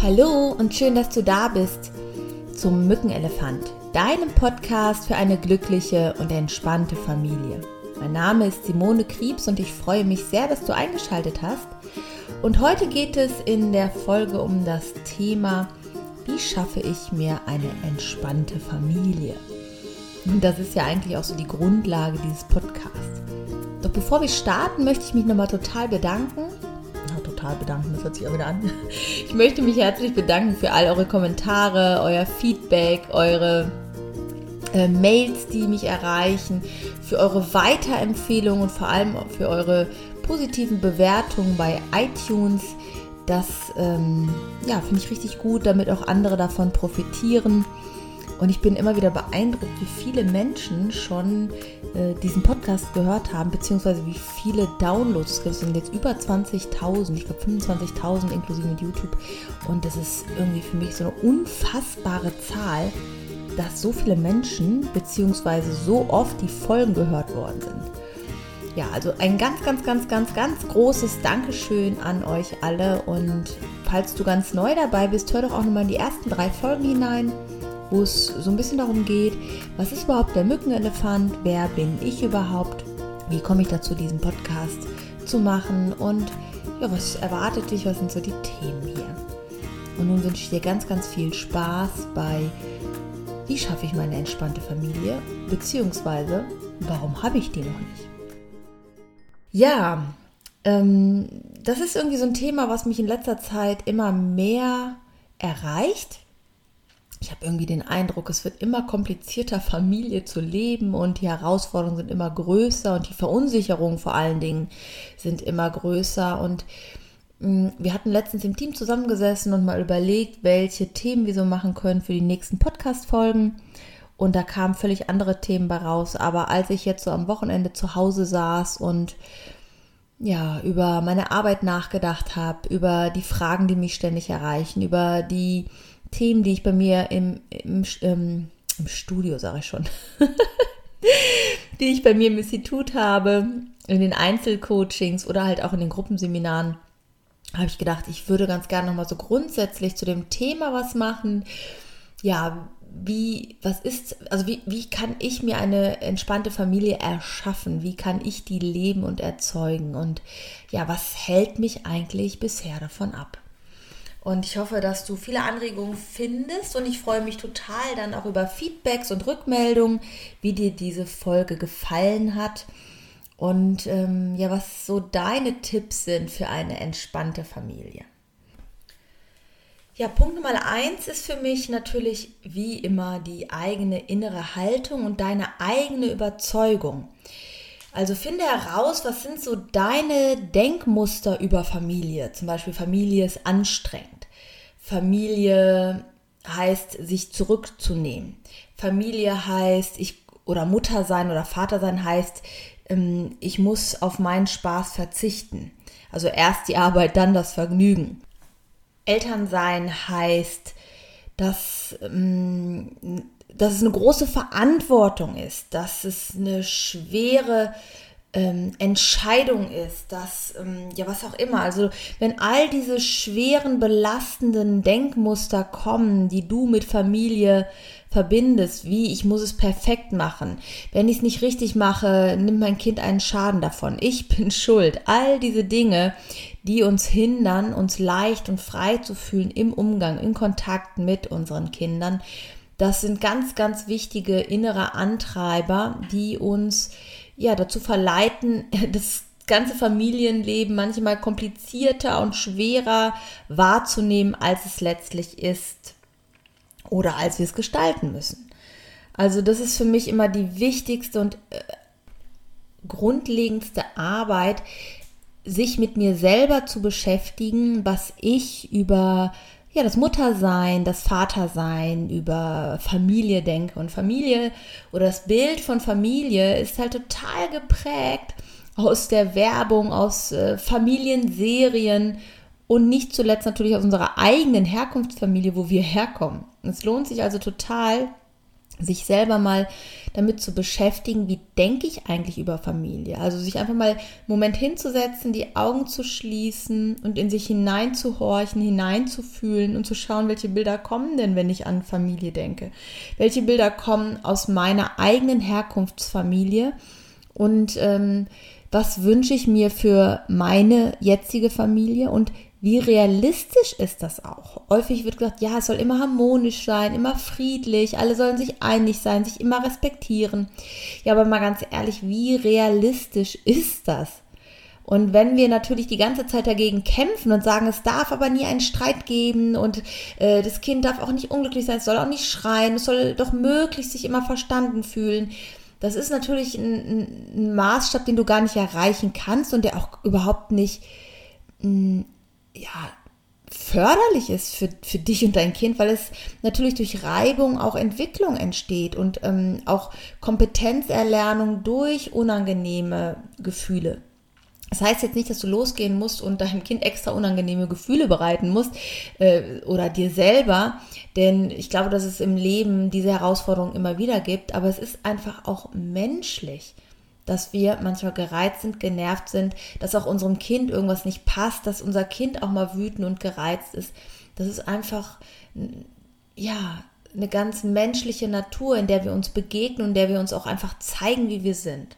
Hallo und schön, dass du da bist zum Mückenelefant, deinem Podcast für eine glückliche und entspannte Familie. Mein Name ist Simone Kriebs und ich freue mich sehr, dass du eingeschaltet hast. Und heute geht es in der Folge um das Thema, wie schaffe ich mir eine entspannte Familie? Und das ist ja eigentlich auch so die Grundlage dieses Podcasts. Doch bevor wir starten, möchte ich mich nochmal total bedanken total bedanken, das hört sich auch wieder an. Ich möchte mich herzlich bedanken für all eure Kommentare, euer Feedback, eure äh, Mails, die mich erreichen, für eure Weiterempfehlungen und vor allem für eure positiven Bewertungen bei iTunes. Das ähm, ja, finde ich richtig gut, damit auch andere davon profitieren. Und ich bin immer wieder beeindruckt, wie viele Menschen schon äh, diesen Podcast gehört haben, beziehungsweise wie viele Downloads. Es sind jetzt über 20.000, ich glaube 25.000 inklusive mit YouTube. Und das ist irgendwie für mich so eine unfassbare Zahl, dass so viele Menschen, beziehungsweise so oft die Folgen gehört worden sind. Ja, also ein ganz, ganz, ganz, ganz, ganz großes Dankeschön an euch alle. Und falls du ganz neu dabei bist, hör doch auch nochmal in die ersten drei Folgen hinein wo es so ein bisschen darum geht, was ist überhaupt der Mückenelefant, wer bin ich überhaupt, wie komme ich dazu, diesen Podcast zu machen? Und ja, was erwartet dich, was sind so die Themen hier. Und nun wünsche ich dir ganz, ganz viel Spaß bei, wie schaffe ich meine entspannte Familie, beziehungsweise warum habe ich die noch nicht. Ja, ähm, das ist irgendwie so ein Thema, was mich in letzter Zeit immer mehr erreicht ich habe irgendwie den Eindruck, es wird immer komplizierter, Familie zu leben und die Herausforderungen sind immer größer und die Verunsicherungen vor allen Dingen sind immer größer. Und mm, wir hatten letztens im Team zusammengesessen und mal überlegt, welche Themen wir so machen können für die nächsten Podcast-Folgen. Und da kamen völlig andere Themen bei raus. Aber als ich jetzt so am Wochenende zu Hause saß und ja, über meine Arbeit nachgedacht habe, über die Fragen, die mich ständig erreichen, über die Themen, die ich bei mir im, im, ähm, im Studio, sage ich schon, die ich bei mir im Institut habe, in den Einzelcoachings oder halt auch in den Gruppenseminaren, habe ich gedacht, ich würde ganz gerne nochmal so grundsätzlich zu dem Thema was machen. Ja, wie, was ist, also wie, wie kann ich mir eine entspannte Familie erschaffen? Wie kann ich die leben und erzeugen? Und ja, was hält mich eigentlich bisher davon ab? Und ich hoffe, dass du viele Anregungen findest und ich freue mich total dann auch über Feedbacks und Rückmeldungen, wie dir diese Folge gefallen hat und ähm, ja, was so deine Tipps sind für eine entspannte Familie. Ja, Punkt Nummer eins ist für mich natürlich wie immer die eigene innere Haltung und deine eigene Überzeugung. Also finde heraus, was sind so deine Denkmuster über Familie. Zum Beispiel Familie ist anstrengend. Familie heißt, sich zurückzunehmen. Familie heißt, ich oder Mutter sein oder Vater sein heißt, ähm, ich muss auf meinen Spaß verzichten. Also erst die Arbeit, dann das Vergnügen. Elternsein heißt, dass, ähm, dass es eine große Verantwortung ist, dass es eine schwere ähm, Entscheidung ist, dass, ähm, ja, was auch immer. Also, wenn all diese schweren, belastenden Denkmuster kommen, die du mit Familie verbindest, wie ich muss es perfekt machen. Wenn ich es nicht richtig mache, nimmt mein Kind einen Schaden davon. Ich bin schuld. All diese Dinge, die uns hindern, uns leicht und frei zu fühlen im Umgang, in Kontakt mit unseren Kindern. Das sind ganz, ganz wichtige innere Antreiber, die uns ja, dazu verleiten, das ganze Familienleben manchmal komplizierter und schwerer wahrzunehmen, als es letztlich ist oder als wir es gestalten müssen. Also das ist für mich immer die wichtigste und äh, grundlegendste Arbeit, sich mit mir selber zu beschäftigen, was ich über ja, das Muttersein, das Vatersein, über Familie denke. Und Familie oder das Bild von Familie ist halt total geprägt aus der Werbung, aus äh, Familienserien und nicht zuletzt natürlich aus unserer eigenen Herkunftsfamilie, wo wir herkommen. Es lohnt sich also total, sich selber mal damit zu beschäftigen, wie denke ich eigentlich über Familie. Also sich einfach mal einen Moment hinzusetzen, die Augen zu schließen und in sich hineinzuhorchen, hineinzufühlen und zu schauen, welche Bilder kommen denn, wenn ich an Familie denke. Welche Bilder kommen aus meiner eigenen Herkunftsfamilie und ähm, was wünsche ich mir für meine jetzige Familie und wie realistisch ist das auch? Häufig wird gesagt, ja, es soll immer harmonisch sein, immer friedlich, alle sollen sich einig sein, sich immer respektieren. Ja, aber mal ganz ehrlich, wie realistisch ist das? Und wenn wir natürlich die ganze Zeit dagegen kämpfen und sagen, es darf aber nie einen Streit geben und äh, das Kind darf auch nicht unglücklich sein, es soll auch nicht schreien, es soll doch möglichst sich immer verstanden fühlen, das ist natürlich ein, ein Maßstab, den du gar nicht erreichen kannst und der auch überhaupt nicht mh, ja, förderlich ist für, für dich und dein Kind, weil es natürlich durch Reibung auch Entwicklung entsteht und ähm, auch Kompetenzerlernung durch unangenehme Gefühle. Das heißt jetzt nicht, dass du losgehen musst und deinem Kind extra unangenehme Gefühle bereiten musst äh, oder dir selber, denn ich glaube, dass es im Leben diese Herausforderung immer wieder gibt, aber es ist einfach auch menschlich dass wir manchmal gereizt sind, genervt sind, dass auch unserem Kind irgendwas nicht passt, dass unser Kind auch mal wütend und gereizt ist. Das ist einfach, ja, eine ganz menschliche Natur, in der wir uns begegnen und der wir uns auch einfach zeigen, wie wir sind.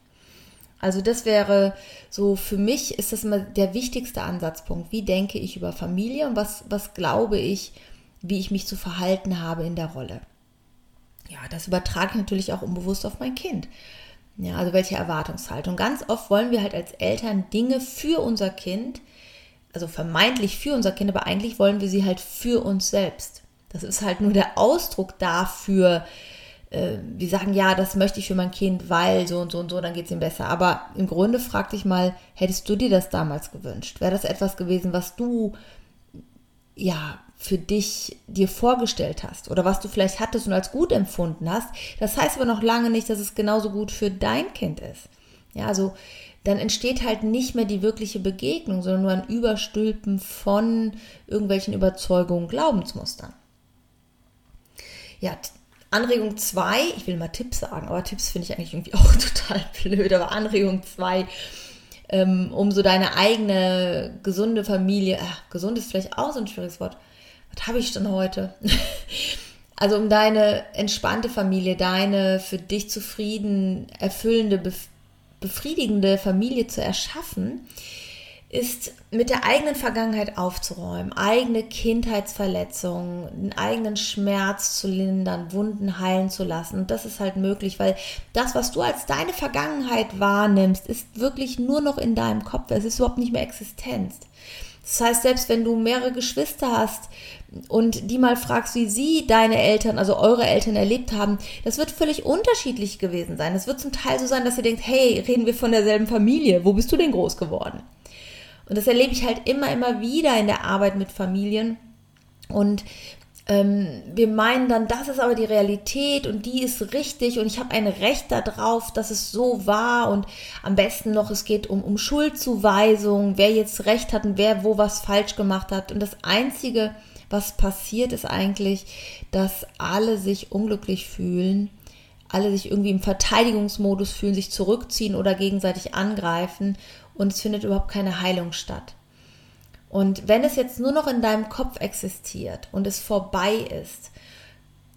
Also das wäre so, für mich ist das immer der wichtigste Ansatzpunkt. Wie denke ich über Familie und was, was glaube ich, wie ich mich zu verhalten habe in der Rolle. Ja, das übertrage ich natürlich auch unbewusst auf mein Kind. Ja, also welche Erwartungshaltung. Ganz oft wollen wir halt als Eltern Dinge für unser Kind, also vermeintlich für unser Kind, aber eigentlich wollen wir sie halt für uns selbst. Das ist halt nur der Ausdruck dafür, äh, wir sagen, ja, das möchte ich für mein Kind, weil so und so und so, dann geht es ihm besser. Aber im Grunde frag dich mal, hättest du dir das damals gewünscht? Wäre das etwas gewesen, was du ja für dich dir vorgestellt hast oder was du vielleicht hattest und als gut empfunden hast. Das heißt aber noch lange nicht, dass es genauso gut für dein Kind ist. Ja, also dann entsteht halt nicht mehr die wirkliche Begegnung, sondern nur ein Überstülpen von irgendwelchen Überzeugungen, Glaubensmustern. Ja, Anregung 2, ich will mal Tipps sagen, aber Tipps finde ich eigentlich irgendwie auch total blöd, aber Anregung 2, ähm, um so deine eigene gesunde Familie, äh, gesund ist vielleicht auch so ein schwieriges Wort, was habe ich denn heute? also um deine entspannte Familie, deine für dich zufrieden, erfüllende, befriedigende Familie zu erschaffen, ist mit der eigenen Vergangenheit aufzuräumen, eigene Kindheitsverletzungen, einen eigenen Schmerz zu lindern, Wunden heilen zu lassen. Und das ist halt möglich, weil das, was du als deine Vergangenheit wahrnimmst, ist wirklich nur noch in deinem Kopf. Es ist überhaupt nicht mehr Existenz. Das heißt, selbst wenn du mehrere Geschwister hast und die mal fragst, wie sie deine Eltern, also eure Eltern erlebt haben, das wird völlig unterschiedlich gewesen sein. Es wird zum Teil so sein, dass ihr denkt, hey, reden wir von derselben Familie, wo bist du denn groß geworden? Und das erlebe ich halt immer, immer wieder in der Arbeit mit Familien. Und ähm, wir meinen dann, das ist aber die Realität und die ist richtig und ich habe ein Recht darauf, dass es so war und am besten noch, es geht um, um Schuldzuweisung, wer jetzt Recht hat und wer wo was falsch gemacht hat. Und das Einzige, was passiert, ist eigentlich, dass alle sich unglücklich fühlen, alle sich irgendwie im Verteidigungsmodus fühlen, sich zurückziehen oder gegenseitig angreifen und es findet überhaupt keine Heilung statt. Und wenn es jetzt nur noch in deinem Kopf existiert und es vorbei ist,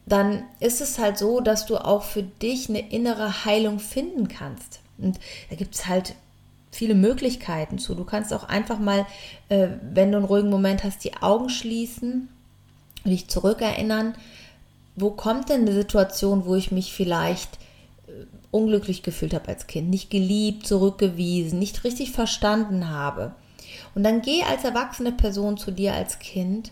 dann ist es halt so, dass du auch für dich eine innere Heilung finden kannst. Und da gibt es halt viele Möglichkeiten zu. Du kannst auch einfach mal, äh, wenn du einen ruhigen Moment hast, die Augen schließen und dich zurückerinnern, wo kommt denn eine Situation, wo ich mich vielleicht äh, unglücklich gefühlt habe als Kind, nicht geliebt, zurückgewiesen, nicht richtig verstanden habe. Und dann geh als erwachsene Person zu dir als Kind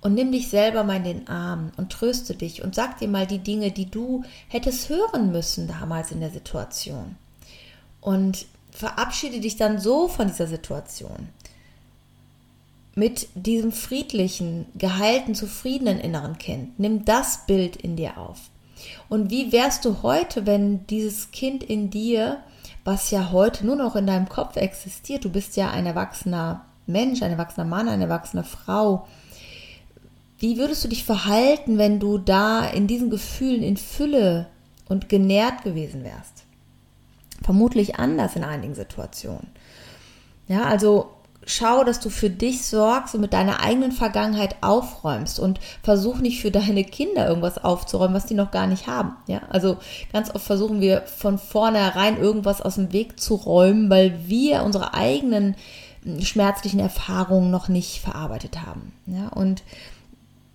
und nimm dich selber mal in den Arm und tröste dich und sag dir mal die Dinge, die du hättest hören müssen damals in der Situation. Und verabschiede dich dann so von dieser Situation. Mit diesem friedlichen, geheilten, zufriedenen inneren Kind. Nimm das Bild in dir auf. Und wie wärst du heute, wenn dieses Kind in dir was ja heute nur noch in deinem Kopf existiert. Du bist ja ein erwachsener Mensch, ein erwachsener Mann, eine erwachsene Frau. wie würdest du dich verhalten, wenn du da in diesen Gefühlen in Fülle und genährt gewesen wärst? Vermutlich anders in einigen Situationen. Ja, also schau, dass du für dich sorgst und mit deiner eigenen Vergangenheit aufräumst und versuch nicht für deine Kinder irgendwas aufzuräumen, was die noch gar nicht haben. Ja, also ganz oft versuchen wir von vornherein irgendwas aus dem Weg zu räumen, weil wir unsere eigenen hm, schmerzlichen Erfahrungen noch nicht verarbeitet haben. Ja, und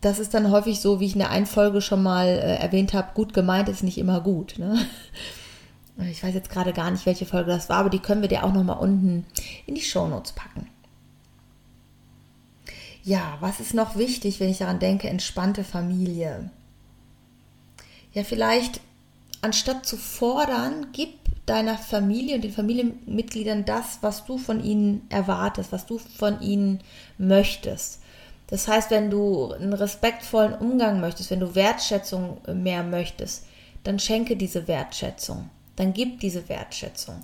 das ist dann häufig so, wie ich in der einen Folge schon mal äh, erwähnt habe, gut gemeint ist nicht immer gut. Ne? Ich weiß jetzt gerade gar nicht, welche Folge das war, aber die können wir dir auch noch mal unten in die Shownotes packen. Ja, was ist noch wichtig, wenn ich daran denke, entspannte Familie? Ja, vielleicht anstatt zu fordern, gib deiner Familie und den Familienmitgliedern das, was du von ihnen erwartest, was du von ihnen möchtest. Das heißt, wenn du einen respektvollen Umgang möchtest, wenn du Wertschätzung mehr möchtest, dann schenke diese Wertschätzung, dann gib diese Wertschätzung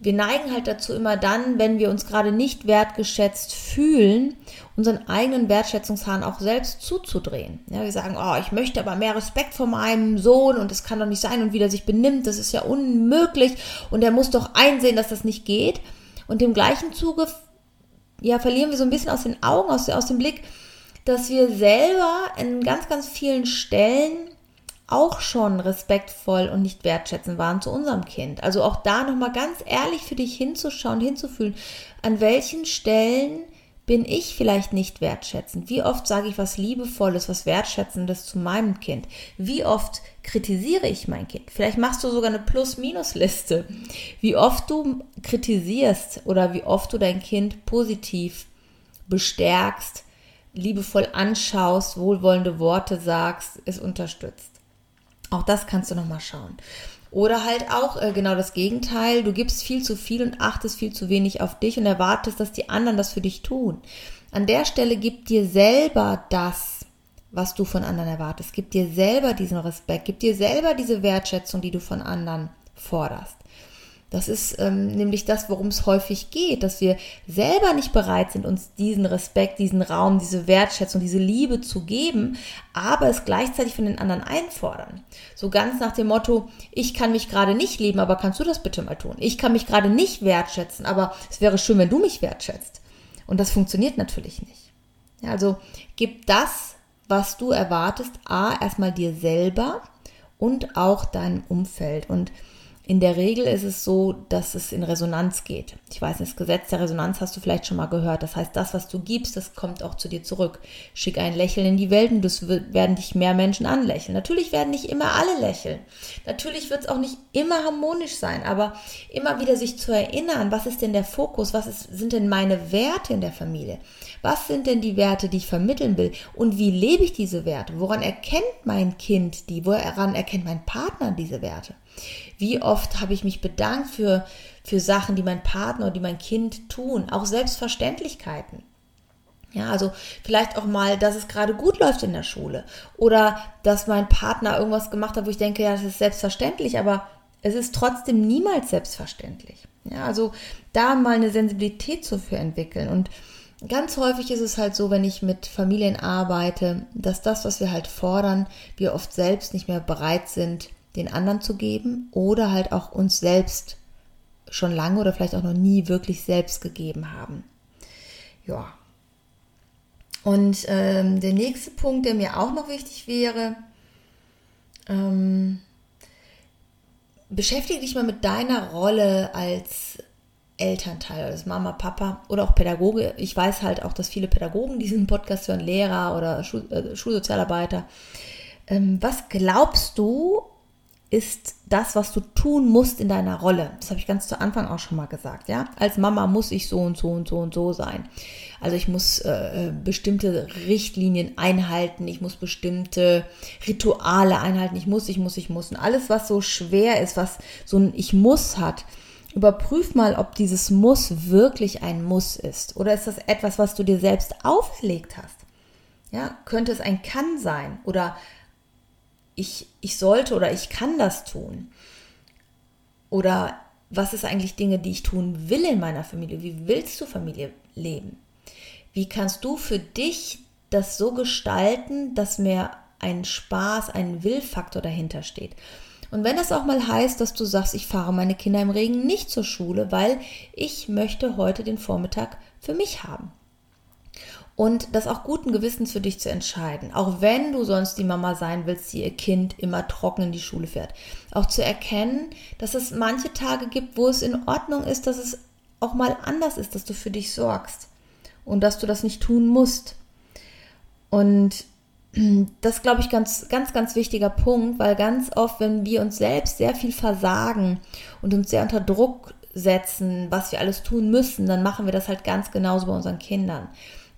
wir neigen halt dazu immer dann, wenn wir uns gerade nicht wertgeschätzt fühlen, unseren eigenen Wertschätzungshahn auch selbst zuzudrehen. Ja, wir sagen, oh, ich möchte aber mehr Respekt vor meinem Sohn und es kann doch nicht sein und wie der sich benimmt, das ist ja unmöglich und er muss doch einsehen, dass das nicht geht. Und im gleichen Zuge, ja, verlieren wir so ein bisschen aus den Augen, aus, aus dem Blick, dass wir selber in ganz, ganz vielen Stellen auch schon respektvoll und nicht wertschätzend waren zu unserem Kind. Also auch da nochmal ganz ehrlich für dich hinzuschauen, hinzufühlen, an welchen Stellen bin ich vielleicht nicht wertschätzend? Wie oft sage ich was Liebevolles, was Wertschätzendes zu meinem Kind? Wie oft kritisiere ich mein Kind? Vielleicht machst du sogar eine Plus-Minus-Liste. Wie oft du kritisierst oder wie oft du dein Kind positiv bestärkst, liebevoll anschaust, wohlwollende Worte sagst, es unterstützt. Auch das kannst du nochmal schauen. Oder halt auch äh, genau das Gegenteil. Du gibst viel zu viel und achtest viel zu wenig auf dich und erwartest, dass die anderen das für dich tun. An der Stelle gib dir selber das, was du von anderen erwartest. Gib dir selber diesen Respekt. Gib dir selber diese Wertschätzung, die du von anderen forderst. Das ist ähm, nämlich das, worum es häufig geht, dass wir selber nicht bereit sind, uns diesen Respekt, diesen Raum, diese Wertschätzung, diese Liebe zu geben, aber es gleichzeitig von den anderen einfordern. So ganz nach dem Motto, ich kann mich gerade nicht lieben, aber kannst du das bitte mal tun? Ich kann mich gerade nicht wertschätzen, aber es wäre schön, wenn du mich wertschätzt. Und das funktioniert natürlich nicht. Ja, also gib das, was du erwartest, a, erstmal dir selber und auch deinem Umfeld. Und in der Regel ist es so, dass es in Resonanz geht. Ich weiß nicht, das Gesetz der Resonanz hast du vielleicht schon mal gehört. Das heißt, das, was du gibst, das kommt auch zu dir zurück. Schick ein Lächeln in die Welt und das werden dich mehr Menschen anlächeln. Natürlich werden nicht immer alle lächeln. Natürlich wird es auch nicht immer harmonisch sein, aber immer wieder sich zu erinnern, was ist denn der Fokus? Was ist, sind denn meine Werte in der Familie? Was sind denn die Werte, die ich vermitteln will? Und wie lebe ich diese Werte? Woran erkennt mein Kind die? Woran erkennt mein Partner diese Werte? Wie oft habe ich mich bedankt für, für Sachen, die mein Partner oder die mein Kind tun, auch Selbstverständlichkeiten. Ja, also vielleicht auch mal, dass es gerade gut läuft in der Schule oder dass mein Partner irgendwas gemacht hat, wo ich denke, ja, das ist selbstverständlich, aber es ist trotzdem niemals selbstverständlich. Ja, also da mal eine Sensibilität zu für entwickeln und Ganz häufig ist es halt so, wenn ich mit Familien arbeite, dass das, was wir halt fordern, wir oft selbst nicht mehr bereit sind, den anderen zu geben oder halt auch uns selbst schon lange oder vielleicht auch noch nie wirklich selbst gegeben haben. Ja. Und ähm, der nächste Punkt, der mir auch noch wichtig wäre, ähm, beschäftige dich mal mit deiner Rolle als Elternteil, als Mama, Papa oder auch Pädagoge. Ich weiß halt auch, dass viele Pädagogen diesen Podcast hören, Lehrer oder Schul äh, Schulsozialarbeiter. Ähm, was glaubst du, ist das, was du tun musst in deiner Rolle. Das habe ich ganz zu Anfang auch schon mal gesagt, ja. Als Mama muss ich so und so und so und so sein. Also ich muss äh, bestimmte Richtlinien einhalten, ich muss bestimmte Rituale einhalten, ich muss, ich muss, ich muss. Und alles, was so schwer ist, was so ein Ich muss hat, überprüf mal, ob dieses Muss wirklich ein Muss ist. Oder ist das etwas, was du dir selbst auferlegt hast? Ja, könnte es ein Kann sein oder ich, ich sollte oder ich kann das tun? Oder was ist eigentlich Dinge, die ich tun will in meiner Familie? Wie willst du Familie leben? Wie kannst du für dich das so gestalten, dass mir ein Spaß, ein Willfaktor dahinter steht. Und wenn das auch mal heißt, dass du sagst, ich fahre meine Kinder im Regen nicht zur Schule, weil ich möchte heute den Vormittag für mich haben. Und das auch guten Gewissens für dich zu entscheiden, auch wenn du sonst die Mama sein willst, die ihr Kind immer trocken in die Schule fährt. Auch zu erkennen, dass es manche Tage gibt, wo es in Ordnung ist, dass es auch mal anders ist, dass du für dich sorgst und dass du das nicht tun musst. Und das glaube ich, ganz, ganz, ganz wichtiger Punkt, weil ganz oft, wenn wir uns selbst sehr viel versagen und uns sehr unter Druck setzen, was wir alles tun müssen, dann machen wir das halt ganz genauso bei unseren Kindern.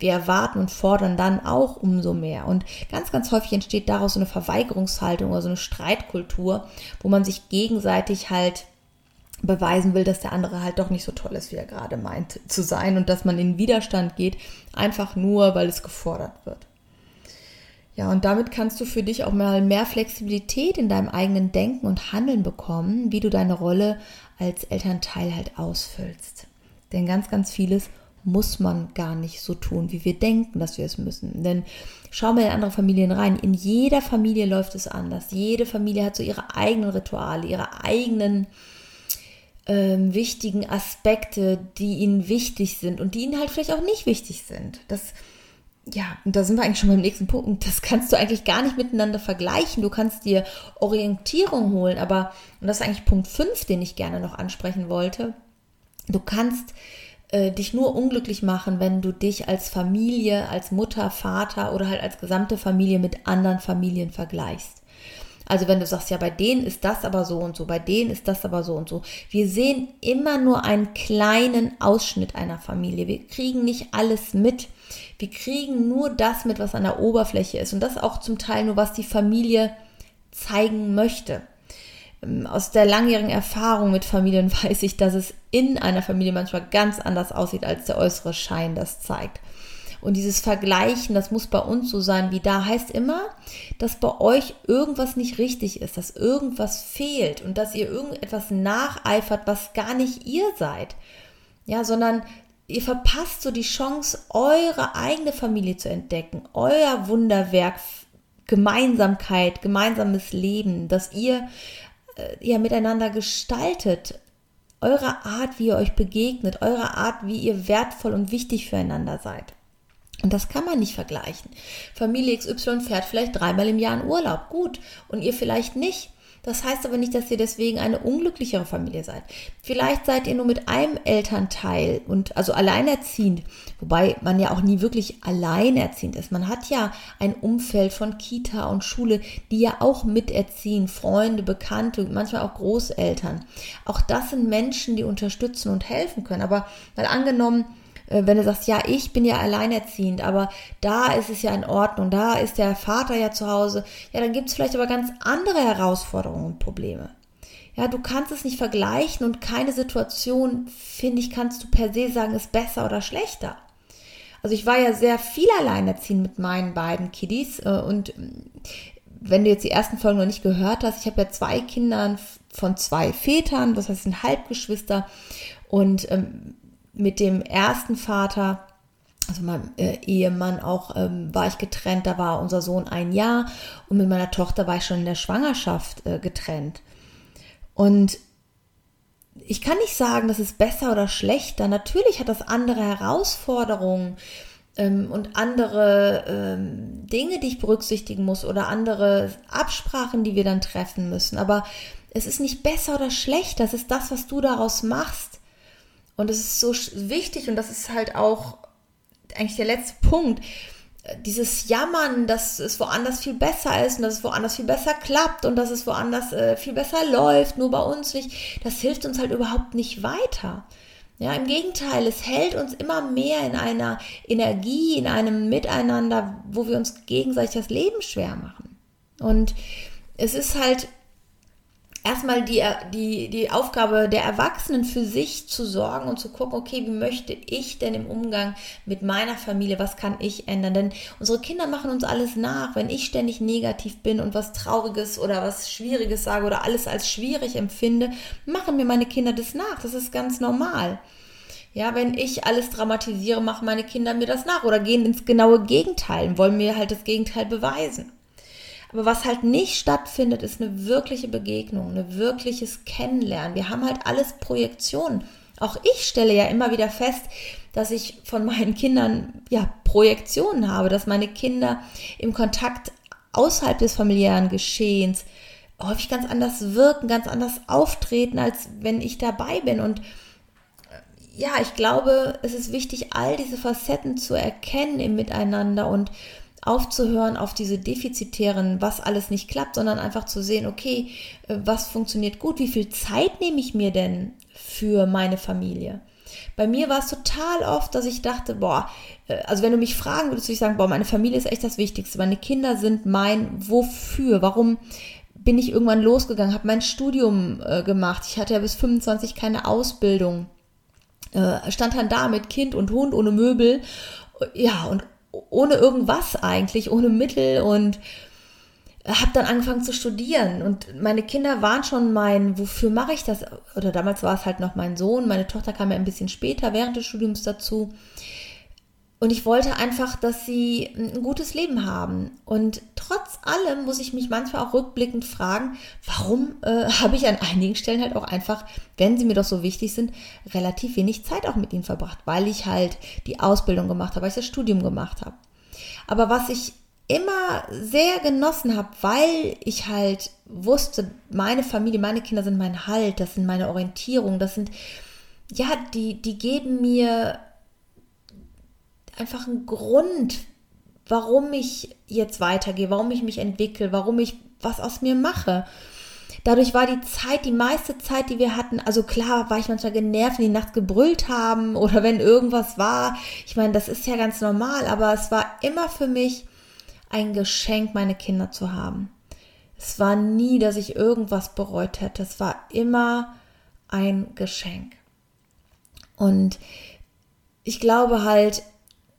Wir erwarten und fordern dann auch umso mehr. Und ganz, ganz häufig entsteht daraus so eine Verweigerungshaltung oder so eine Streitkultur, wo man sich gegenseitig halt beweisen will, dass der andere halt doch nicht so toll ist, wie er gerade meint zu sein und dass man in Widerstand geht, einfach nur, weil es gefordert wird. Ja, und damit kannst du für dich auch mal mehr Flexibilität in deinem eigenen Denken und Handeln bekommen, wie du deine Rolle als Elternteil halt ausfüllst. Denn ganz, ganz vieles muss man gar nicht so tun, wie wir denken, dass wir es müssen. Denn schau mal in andere Familien rein. In jeder Familie läuft es anders. Jede Familie hat so ihre eigenen Rituale, ihre eigenen ähm, wichtigen Aspekte, die ihnen wichtig sind und die ihnen halt vielleicht auch nicht wichtig sind. Das ja, und da sind wir eigentlich schon beim nächsten Punkt. Das kannst du eigentlich gar nicht miteinander vergleichen. Du kannst dir Orientierung holen, aber, und das ist eigentlich Punkt 5, den ich gerne noch ansprechen wollte. Du kannst äh, dich nur unglücklich machen, wenn du dich als Familie, als Mutter, Vater oder halt als gesamte Familie mit anderen Familien vergleichst. Also wenn du sagst, ja, bei denen ist das aber so und so, bei denen ist das aber so und so. Wir sehen immer nur einen kleinen Ausschnitt einer Familie. Wir kriegen nicht alles mit. Wir kriegen nur das mit, was an der Oberfläche ist. Und das auch zum Teil nur, was die Familie zeigen möchte. Aus der langjährigen Erfahrung mit Familien weiß ich, dass es in einer Familie manchmal ganz anders aussieht, als der äußere Schein das zeigt. Und dieses Vergleichen, das muss bei uns so sein wie da, heißt immer, dass bei euch irgendwas nicht richtig ist, dass irgendwas fehlt und dass ihr irgendetwas nacheifert, was gar nicht ihr seid. Ja, sondern ihr verpasst so die Chance, eure eigene Familie zu entdecken, euer Wunderwerk, Gemeinsamkeit, gemeinsames Leben, dass ihr ja miteinander gestaltet, eure Art, wie ihr euch begegnet, eure Art, wie ihr wertvoll und wichtig füreinander seid. Und das kann man nicht vergleichen. Familie XY fährt vielleicht dreimal im Jahr in Urlaub, gut, und ihr vielleicht nicht. Das heißt aber nicht, dass ihr deswegen eine unglücklichere Familie seid. Vielleicht seid ihr nur mit einem Elternteil und also alleinerziehend, wobei man ja auch nie wirklich alleinerziehend ist. Man hat ja ein Umfeld von Kita und Schule, die ja auch miterziehen, Freunde, Bekannte, manchmal auch Großeltern. Auch das sind Menschen, die unterstützen und helfen können. Aber mal angenommen, wenn du sagst, ja, ich bin ja alleinerziehend, aber da ist es ja in Ordnung, da ist der Vater ja zu Hause, ja, dann gibt es vielleicht aber ganz andere Herausforderungen und Probleme. Ja, du kannst es nicht vergleichen und keine Situation, finde ich, kannst du per se sagen, ist besser oder schlechter. Also ich war ja sehr viel alleinerziehend mit meinen beiden Kiddies äh, und ähm, wenn du jetzt die ersten Folgen noch nicht gehört hast, ich habe ja zwei Kinder von zwei Vätern, das heißt, sind Halbgeschwister und ähm, mit dem ersten Vater, also meinem äh, Ehemann auch, ähm, war ich getrennt. Da war unser Sohn ein Jahr und mit meiner Tochter war ich schon in der Schwangerschaft äh, getrennt. Und ich kann nicht sagen, das ist besser oder schlechter. Natürlich hat das andere Herausforderungen ähm, und andere ähm, Dinge, die ich berücksichtigen muss oder andere Absprachen, die wir dann treffen müssen. Aber es ist nicht besser oder schlechter. Das ist das, was du daraus machst. Und es ist so wichtig und das ist halt auch eigentlich der letzte Punkt. Dieses Jammern, dass es woanders viel besser ist und dass es woanders viel besser klappt und dass es woanders äh, viel besser läuft, nur bei uns nicht, das hilft uns halt überhaupt nicht weiter. Ja, im Gegenteil, es hält uns immer mehr in einer Energie, in einem Miteinander, wo wir uns gegenseitig das Leben schwer machen. Und es ist halt erstmal die, die, die Aufgabe der Erwachsenen für sich zu sorgen und zu gucken, okay, wie möchte ich denn im Umgang mit meiner Familie, was kann ich ändern? Denn unsere Kinder machen uns alles nach. Wenn ich ständig negativ bin und was Trauriges oder was Schwieriges sage oder alles als schwierig empfinde, machen mir meine Kinder das nach. Das ist ganz normal. Ja, wenn ich alles dramatisiere, machen meine Kinder mir das nach oder gehen ins genaue Gegenteil und wollen mir halt das Gegenteil beweisen. Aber was halt nicht stattfindet, ist eine wirkliche Begegnung, ein wirkliches Kennenlernen. Wir haben halt alles Projektionen. Auch ich stelle ja immer wieder fest, dass ich von meinen Kindern ja Projektionen habe, dass meine Kinder im Kontakt außerhalb des familiären Geschehens häufig ganz anders wirken, ganz anders auftreten, als wenn ich dabei bin. Und ja, ich glaube, es ist wichtig, all diese Facetten zu erkennen im Miteinander und aufzuhören auf diese defizitären, was alles nicht klappt, sondern einfach zu sehen, okay, äh, was funktioniert gut, wie viel Zeit nehme ich mir denn für meine Familie? Bei mir war es total oft, dass ich dachte, boah, äh, also wenn du mich fragen würdest, würde ich sagen, boah, meine Familie ist echt das Wichtigste. Meine Kinder sind mein Wofür. Warum bin ich irgendwann losgegangen, habe mein Studium äh, gemacht. Ich hatte ja bis 25 keine Ausbildung äh, stand dann da mit Kind und Hund ohne Möbel, ja, und ohne irgendwas eigentlich, ohne Mittel und habe dann angefangen zu studieren und meine Kinder waren schon mein, wofür mache ich das? Oder damals war es halt noch mein Sohn, meine Tochter kam ja ein bisschen später während des Studiums dazu. Und ich wollte einfach, dass sie ein gutes Leben haben. Und trotz allem muss ich mich manchmal auch rückblickend fragen, warum äh, habe ich an einigen Stellen halt auch einfach, wenn sie mir doch so wichtig sind, relativ wenig Zeit auch mit ihnen verbracht, weil ich halt die Ausbildung gemacht habe, weil ich das Studium gemacht habe. Aber was ich immer sehr genossen habe, weil ich halt wusste, meine Familie, meine Kinder sind mein Halt, das sind meine Orientierung, das sind, ja, die, die geben mir einfach ein Grund, warum ich jetzt weitergehe, warum ich mich entwickle, warum ich was aus mir mache. Dadurch war die Zeit, die meiste Zeit, die wir hatten, also klar war ich manchmal genervt, wenn die nachts gebrüllt haben oder wenn irgendwas war. Ich meine, das ist ja ganz normal, aber es war immer für mich ein Geschenk, meine Kinder zu haben. Es war nie, dass ich irgendwas bereut hätte. Es war immer ein Geschenk. Und ich glaube halt,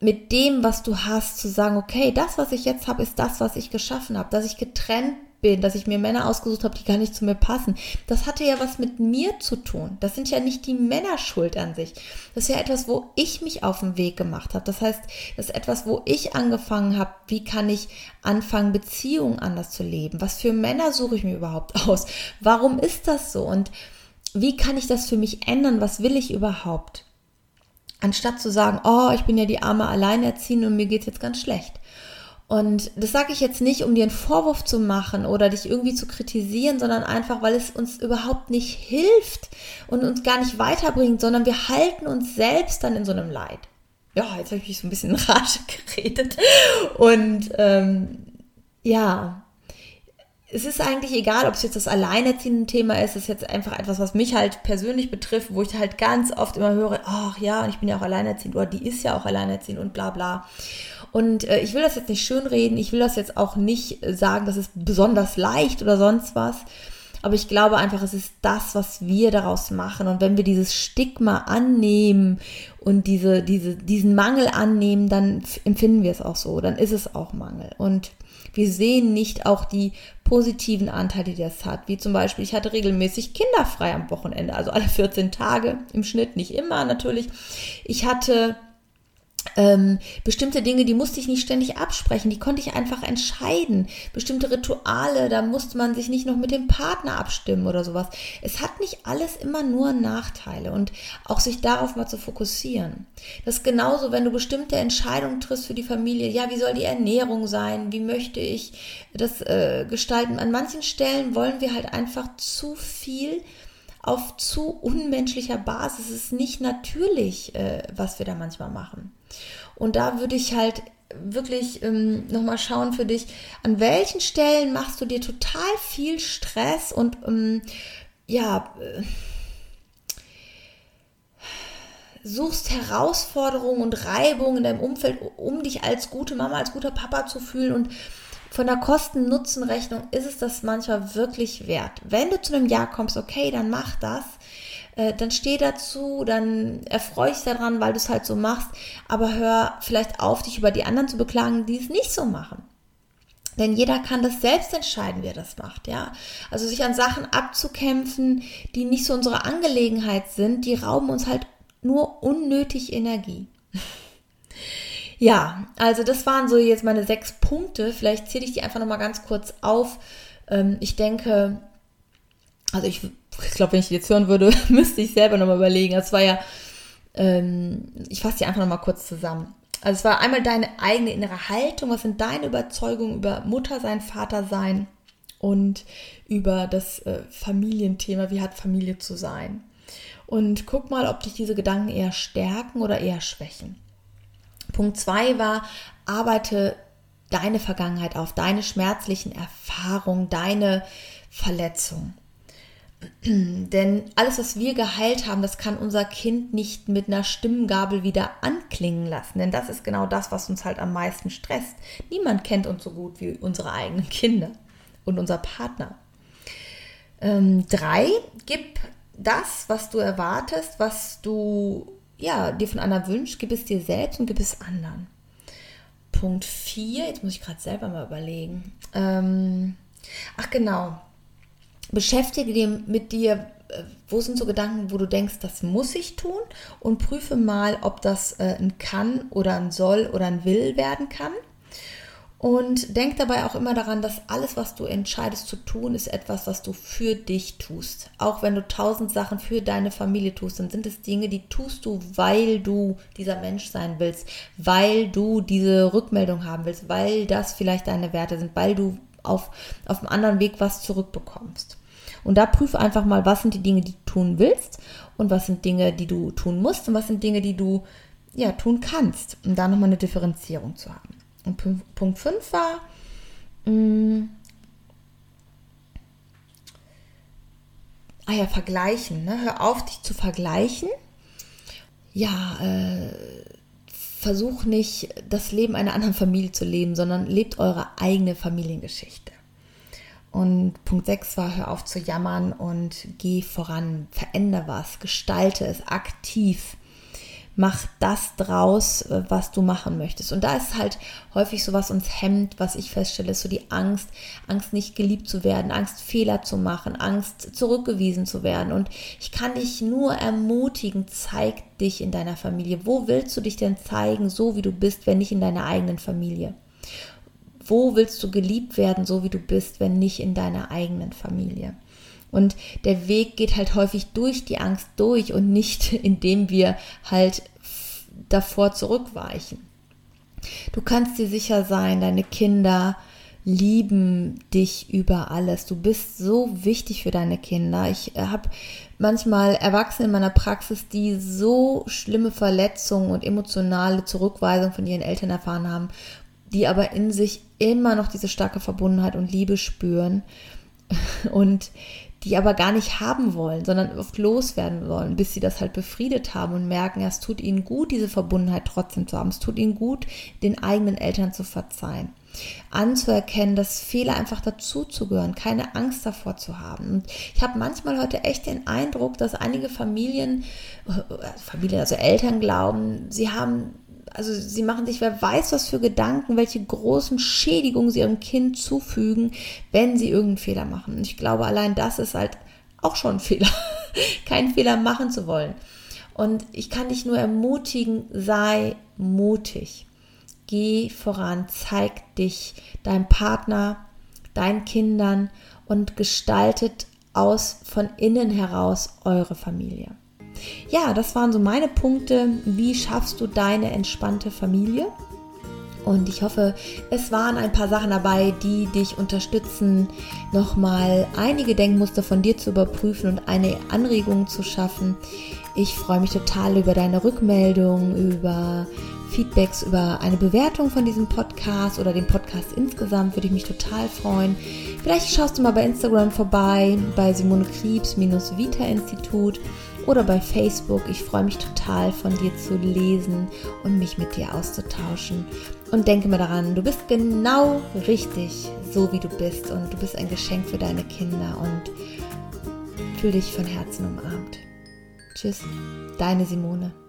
mit dem, was du hast, zu sagen, okay, das, was ich jetzt habe, ist das, was ich geschaffen habe, dass ich getrennt bin, dass ich mir Männer ausgesucht habe, die gar nicht zu mir passen. Das hatte ja was mit mir zu tun. Das sind ja nicht die Männer schuld an sich. Das ist ja etwas, wo ich mich auf den Weg gemacht habe. Das heißt, das ist etwas, wo ich angefangen habe, wie kann ich anfangen, Beziehungen anders zu leben? Was für Männer suche ich mir überhaupt aus? Warum ist das so? Und wie kann ich das für mich ändern? Was will ich überhaupt? Anstatt zu sagen, oh, ich bin ja die arme Alleinerziehende und mir geht's jetzt ganz schlecht. Und das sage ich jetzt nicht, um dir einen Vorwurf zu machen oder dich irgendwie zu kritisieren, sondern einfach, weil es uns überhaupt nicht hilft und uns gar nicht weiterbringt, sondern wir halten uns selbst dann in so einem Leid. Ja, jetzt habe ich mich so ein bisschen in Rage geredet. Und ähm, ja, es ist eigentlich egal, ob es jetzt das alleinerziehende Thema ist, es ist jetzt einfach etwas, was mich halt persönlich betrifft, wo ich halt ganz oft immer höre, ach ja, ich bin ja auch alleinerziehend oder die ist ja auch alleinerziehend und bla bla. Und äh, ich will das jetzt nicht schönreden, ich will das jetzt auch nicht sagen, das ist besonders leicht oder sonst was. Aber ich glaube einfach, es ist das, was wir daraus machen. Und wenn wir dieses Stigma annehmen und diese, diese, diesen Mangel annehmen, dann empfinden wir es auch so. Dann ist es auch Mangel. Und wir sehen nicht auch die positiven Anteile, die das hat. Wie zum Beispiel, ich hatte regelmäßig kinderfrei am Wochenende, also alle 14 Tage im Schnitt, nicht immer natürlich. Ich hatte ähm, bestimmte Dinge, die musste ich nicht ständig absprechen, die konnte ich einfach entscheiden. Bestimmte Rituale, da musste man sich nicht noch mit dem Partner abstimmen oder sowas. Es hat nicht alles immer nur Nachteile und auch sich darauf mal zu fokussieren. Das ist genauso, wenn du bestimmte Entscheidungen triffst für die Familie. Ja, wie soll die Ernährung sein? Wie möchte ich das äh, gestalten? An manchen Stellen wollen wir halt einfach zu viel auf zu unmenschlicher Basis. Es ist nicht natürlich, äh, was wir da manchmal machen. Und da würde ich halt wirklich ähm, nochmal schauen für dich, an welchen Stellen machst du dir total viel Stress und ähm, ja, äh, suchst Herausforderungen und Reibungen in deinem Umfeld, um dich als gute Mama, als guter Papa zu fühlen und von der Kosten-Nutzen-Rechnung ist es das manchmal wirklich wert. Wenn du zu einem Ja kommst, okay, dann mach das. Äh, dann steh dazu, dann erfreu dich daran, weil du es halt so machst. Aber hör vielleicht auf, dich über die anderen zu beklagen, die es nicht so machen. Denn jeder kann das selbst entscheiden, wie er das macht, ja. Also sich an Sachen abzukämpfen, die nicht so unsere Angelegenheit sind, die rauben uns halt nur unnötig Energie. ja, also das waren so jetzt meine sechs Punkte. Vielleicht zähle ich die einfach nochmal ganz kurz auf. Ähm, ich denke, also ich, ich glaube, wenn ich die jetzt hören würde, müsste ich selber nochmal überlegen. Das war ja, ähm, ich fasse die einfach nochmal kurz zusammen. Also es war einmal deine eigene innere Haltung, was sind deine Überzeugungen über Muttersein, Vatersein und über das äh, Familienthema, wie hat Familie zu sein. Und guck mal, ob dich diese Gedanken eher stärken oder eher schwächen. Punkt zwei war, arbeite deine Vergangenheit auf, deine schmerzlichen Erfahrungen, deine Verletzungen. Denn alles, was wir geheilt haben, das kann unser Kind nicht mit einer Stimmgabel wieder anklingen lassen. Denn das ist genau das, was uns halt am meisten stresst. Niemand kennt uns so gut wie unsere eigenen Kinder und unser Partner. Ähm, drei, gib das, was du erwartest, was du ja, dir von anderen wünschst, gib es dir selbst und gib es anderen. Punkt vier, jetzt muss ich gerade selber mal überlegen. Ähm, ach genau, beschäftige dich mit dir, äh, wo sind so Gedanken, wo du denkst, das muss ich tun und prüfe mal, ob das äh, ein kann oder ein soll oder ein will werden kann. Und denk dabei auch immer daran, dass alles, was du entscheidest zu tun, ist etwas, was du für dich tust. Auch wenn du tausend Sachen für deine Familie tust, dann sind es Dinge, die tust du, weil du dieser Mensch sein willst, weil du diese Rückmeldung haben willst, weil das vielleicht deine Werte sind, weil du auf, auf einem anderen Weg was zurückbekommst. Und da prüfe einfach mal, was sind die Dinge, die du tun willst und was sind Dinge, die du tun musst und was sind Dinge, die du ja tun kannst, um da nochmal eine Differenzierung zu haben. Und Punkt 5 war, mh, mm, ah ja, vergleichen. Ne? Hör auf, dich zu vergleichen. Ja, äh, versuch nicht, das Leben einer anderen Familie zu leben, sondern lebt eure eigene Familiengeschichte. Und Punkt 6 war, hör auf zu jammern und geh voran, veränder was, gestalte es aktiv, mach das draus, was du machen möchtest. Und da ist halt häufig so, was uns hemmt, was ich feststelle, ist so die Angst, Angst nicht geliebt zu werden, Angst Fehler zu machen, Angst zurückgewiesen zu werden. Und ich kann dich nur ermutigen, zeig dich in deiner Familie. Wo willst du dich denn zeigen, so wie du bist, wenn nicht in deiner eigenen Familie? Wo willst du geliebt werden, so wie du bist, wenn nicht in deiner eigenen Familie? Und der Weg geht halt häufig durch die Angst durch und nicht indem wir halt davor zurückweichen. Du kannst dir sicher sein, deine Kinder lieben dich über alles. Du bist so wichtig für deine Kinder. Ich äh, habe manchmal Erwachsene in meiner Praxis, die so schlimme Verletzungen und emotionale Zurückweisung von ihren Eltern erfahren haben, die aber in sich immer noch diese starke Verbundenheit und Liebe spüren und die aber gar nicht haben wollen, sondern oft loswerden wollen, bis sie das halt befriedet haben und merken, es tut ihnen gut, diese Verbundenheit trotzdem zu haben. Es tut ihnen gut, den eigenen Eltern zu verzeihen. Anzuerkennen, dass Fehler einfach dazuzugehören, keine Angst davor zu haben. Und ich habe manchmal heute echt den Eindruck, dass einige Familien, äh, Familien, also Eltern glauben, sie haben also sie machen sich, wer weiß, was für Gedanken, welche großen Schädigungen sie ihrem Kind zufügen, wenn sie irgendeinen Fehler machen. Und ich glaube, allein das ist halt auch schon ein Fehler, keinen Fehler machen zu wollen. Und ich kann dich nur ermutigen, sei mutig. Geh voran, zeig dich deinem Partner, deinen Kindern und gestaltet aus von innen heraus eure Familie. Ja, das waren so meine Punkte. Wie schaffst du deine entspannte Familie? Und ich hoffe, es waren ein paar Sachen dabei, die dich unterstützen, nochmal einige Denkmuster von dir zu überprüfen und eine Anregung zu schaffen. Ich freue mich total über deine Rückmeldung, über Feedbacks, über eine Bewertung von diesem Podcast oder dem Podcast insgesamt. Würde ich mich total freuen. Vielleicht schaust du mal bei Instagram vorbei, bei Simone Kriebs-Vita Institut oder bei Facebook. Ich freue mich total von dir zu lesen und mich mit dir auszutauschen. Und denke mir daran, du bist genau richtig, so wie du bist. Und du bist ein Geschenk für deine Kinder. Und fühl dich von Herzen umarmt. Tschüss, deine Simone.